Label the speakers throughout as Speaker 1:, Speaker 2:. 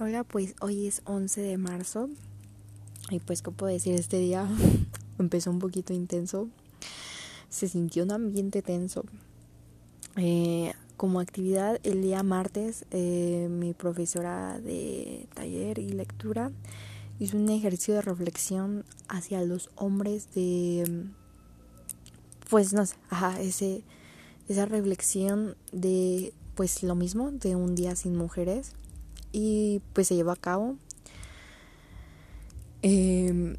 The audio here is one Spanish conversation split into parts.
Speaker 1: Hola, pues hoy es 11 de marzo y pues qué puedo decir, este día empezó un poquito intenso, se sintió un ambiente tenso. Eh, como actividad, el día martes, eh, mi profesora de taller y lectura hizo un ejercicio de reflexión hacia los hombres de, pues no sé, ajá, ese, esa reflexión de, pues lo mismo, de un día sin mujeres y pues se llevó a cabo. Em,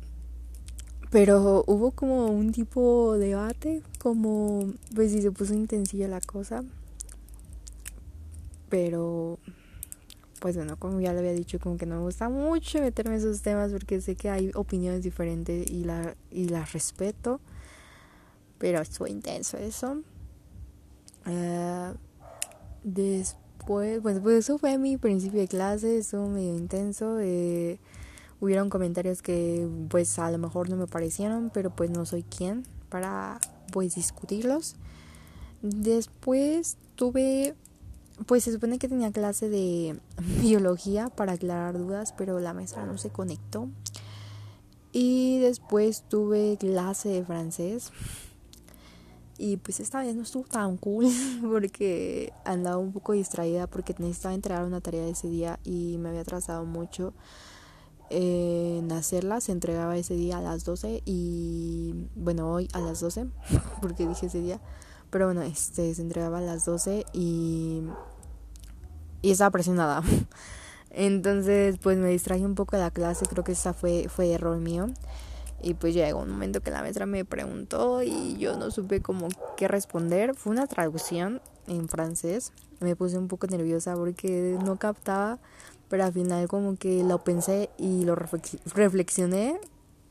Speaker 1: pero hubo como un tipo de debate, como pues si se puso intensilla la cosa. Pero pues bueno, como ya lo había dicho, como que no me gusta mucho meterme en esos temas porque sé que hay opiniones diferentes y, la, y las respeto. Pero fue intenso eso. Uh, después pues, pues, pues eso fue mi principio de clase, estuvo medio intenso. Eh, hubieron comentarios que pues a lo mejor no me parecieron, pero pues no soy quien para pues discutirlos. Después tuve, pues se supone que tenía clase de biología para aclarar dudas, pero la maestra no se conectó. Y después tuve clase de francés. Y pues esta vez no estuvo tan cool porque andaba un poco distraída porque necesitaba entregar una tarea ese día y me había atrasado mucho en hacerla. Se entregaba ese día a las 12 y bueno, hoy a las 12 porque dije ese día. Pero bueno, este se entregaba a las 12 y y estaba presionada. Entonces, pues me distraje un poco de la clase, creo que esa fue fue error mío. Y pues llegó un momento que la maestra me preguntó y yo no supe cómo qué responder. Fue una traducción en francés. Me puse un poco nerviosa porque no captaba, pero al final como que lo pensé y lo reflexioné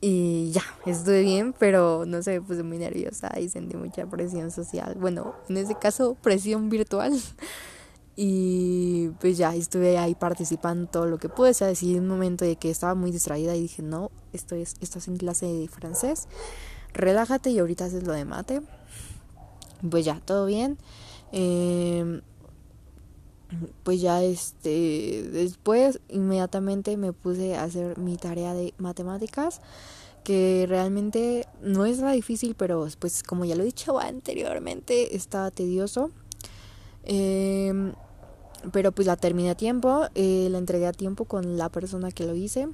Speaker 1: y ya, estuve bien, pero no sé, me puse muy nerviosa y sentí mucha presión social. Bueno, en ese caso, presión virtual. Y pues ya estuve ahí participando todo lo que pude. O sea, decidí un momento de que estaba muy distraída y dije, no, estoy, estás en clase de francés, relájate y ahorita haces lo de mate. Pues ya, todo bien. Eh, pues ya este después inmediatamente me puse a hacer mi tarea de matemáticas que realmente no es nada difícil pero pues como ya lo he dicho anteriormente está tedioso eh, pero pues la terminé a tiempo, eh, la entregué a tiempo con la persona que lo hice.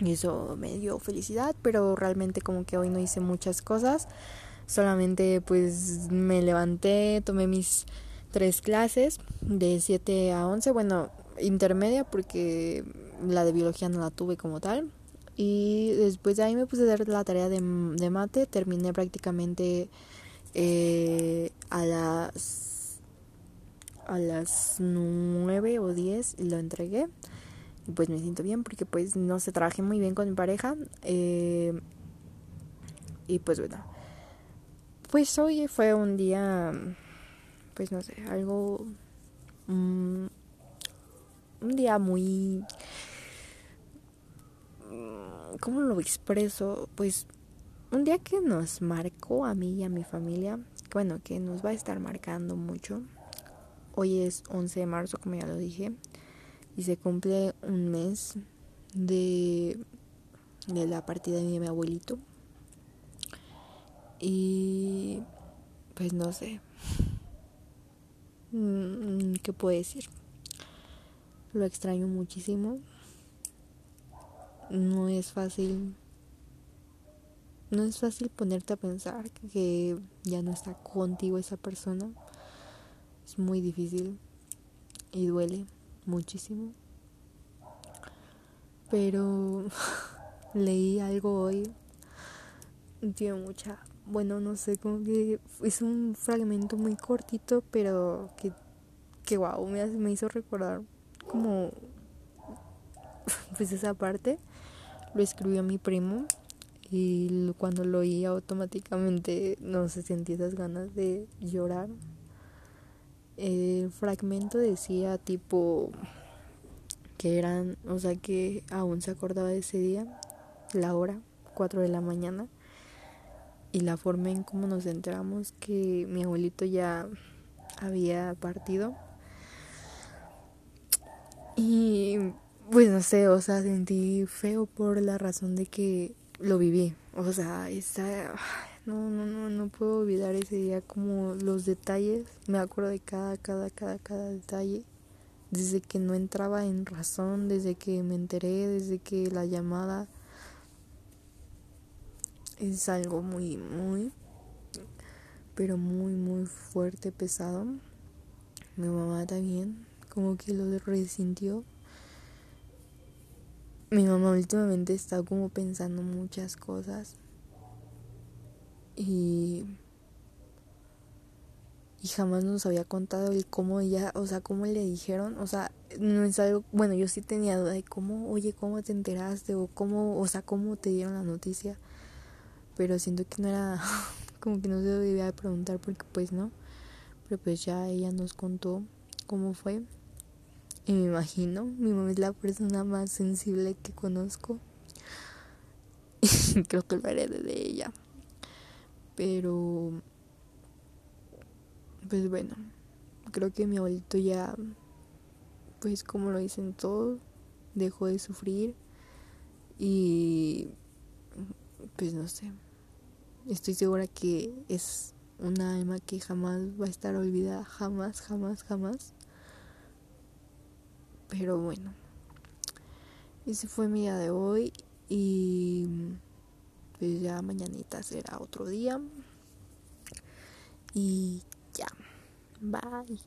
Speaker 1: Y eso me dio felicidad, pero realmente como que hoy no hice muchas cosas. Solamente pues me levanté, tomé mis tres clases de 7 a 11, bueno, intermedia porque la de biología no la tuve como tal. Y después de ahí me puse a hacer la tarea de, de mate, terminé prácticamente eh, a las a las 9 o 10 lo entregué. Y pues me siento bien porque pues no se trabajé muy bien con mi pareja. Eh, y pues bueno. Pues hoy fue un día, pues no sé, algo... Mm, un día muy... ¿Cómo lo expreso? Pues un día que nos marcó a mí y a mi familia. Bueno, que nos va a estar marcando mucho Hoy es 11 de marzo, como ya lo dije, y se cumple un mes de, de la partida de mi abuelito. Y pues no sé, mm, ¿qué puedo decir? Lo extraño muchísimo. No es fácil no es fácil ponerte a pensar que ya no está contigo esa persona. Es muy difícil y duele muchísimo. Pero leí algo hoy. Tiene mucha. Bueno, no sé, como que es un fragmento muy cortito, pero que, que wow, me, me hizo recordar como. Pues esa parte lo escribió mi primo y cuando lo oí automáticamente no se sentí esas ganas de llorar el fragmento decía tipo que eran, o sea que aún se acordaba de ese día, la hora, 4 de la mañana, y la forma en cómo nos enteramos que mi abuelito ya había partido. Y pues no sé, o sea, sentí feo por la razón de que lo viví. O sea, está, no, no, no, no puedo olvidar ese día como los detalles. Me acuerdo de cada, cada, cada, cada detalle. Desde que no entraba en razón, desde que me enteré, desde que la llamada es algo muy, muy, pero muy, muy fuerte, pesado. Mi mamá también, como que lo resintió mi mamá últimamente está como pensando muchas cosas y y jamás nos había contado el cómo ella, o sea, cómo le dijeron, o sea, no es algo, bueno, yo sí tenía duda de cómo, oye, cómo te enteraste o cómo, o sea, cómo te dieron la noticia, pero siento que no era, como que no se debía preguntar porque pues no, pero pues ya ella nos contó cómo fue. Y me imagino, mi mamá es la persona más sensible que conozco. Creo que lo heredé de ella. Pero, pues bueno, creo que mi abuelito ya, pues como lo dicen todos, dejó de sufrir. Y, pues no sé, estoy segura que es una alma que jamás va a estar olvidada, jamás, jamás, jamás. Pero bueno, ese fue mi día de hoy y pues ya mañanita será otro día. Y ya, bye.